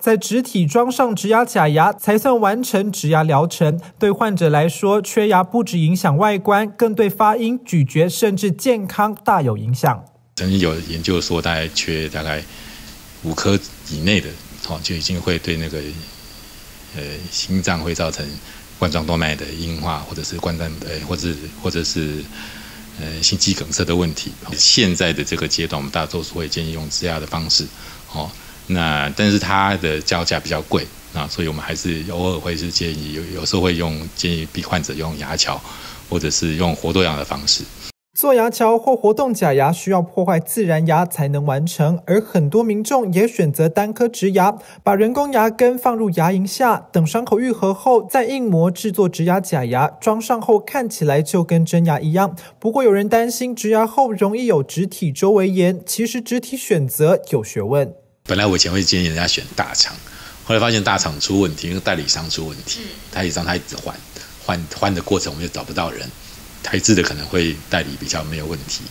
在植体装上植牙假牙才算完成植牙疗程。对患者来说，缺牙不止影响外观，更对发音、咀嚼甚至健康大有影响。曾经有研究说，大概缺大概五颗以内的，哦，就已经会对那个呃心脏会造成冠状动脉的硬化，或者是冠状呃，或者或者是。呃，心肌梗塞的问题，现在的这个阶段，我们大多数会建议用植牙的方式，哦，那但是它的交价比较贵啊，所以我们还是偶尔会是建议，有有时候会用建议逼患者用牙桥，或者是用活动牙的方式。做牙桥或活动假牙需要破坏自然牙才能完成，而很多民众也选择单颗植牙，把人工牙根放入牙龈下，等伤口愈合后再硬模制作植牙假牙，装上后看起来就跟真牙一样。不过有人担心植牙后容易有植体周围炎，其实植体选择有学问。本来我以前会建议人家选大厂，后来发现大厂出问题，因为代理商出问题，代理商他一直换，换换的过程我们就找不到人。台资的可能会代理比较没有问题，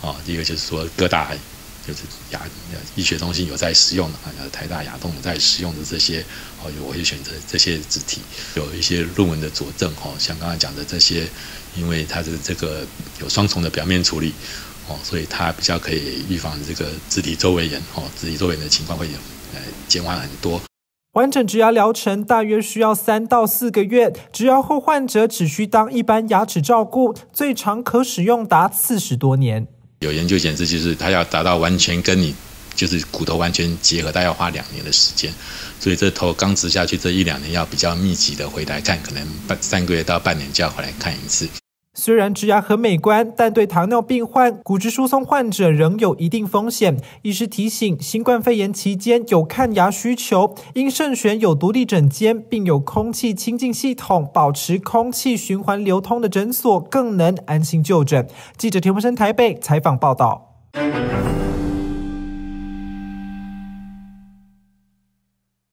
哦，第一个就是说各大就是牙医学中心有在使用的，啊，台大牙痛有在使用的这些，哦，我会选择这些字体，有一些论文的佐证，哦，像刚才讲的这些，因为它的这个有双重的表面处理，哦，所以它比较可以预防这个肢体周围炎，哦，肢体周围炎的情况会呃减缓很多。完整植牙疗程大约需要三到四个月，植牙后患者只需当一般牙齿照顾，最长可使用达四十多年。有研究显示，就是它要达到完全跟你就是骨头完全结合，它要花两年的时间，所以这头刚植下去这一两年要比较密集的回来看，可能半三个月到半年就要回来看一次。虽然植牙很美观，但对糖尿病患、骨质疏松患者仍有一定风险。医师提醒，新冠肺炎期间有看牙需求，应慎选有独立诊间并有空气清净系统、保持空气循环流通的诊所，更能安心就诊。记者田文生台北采访报道。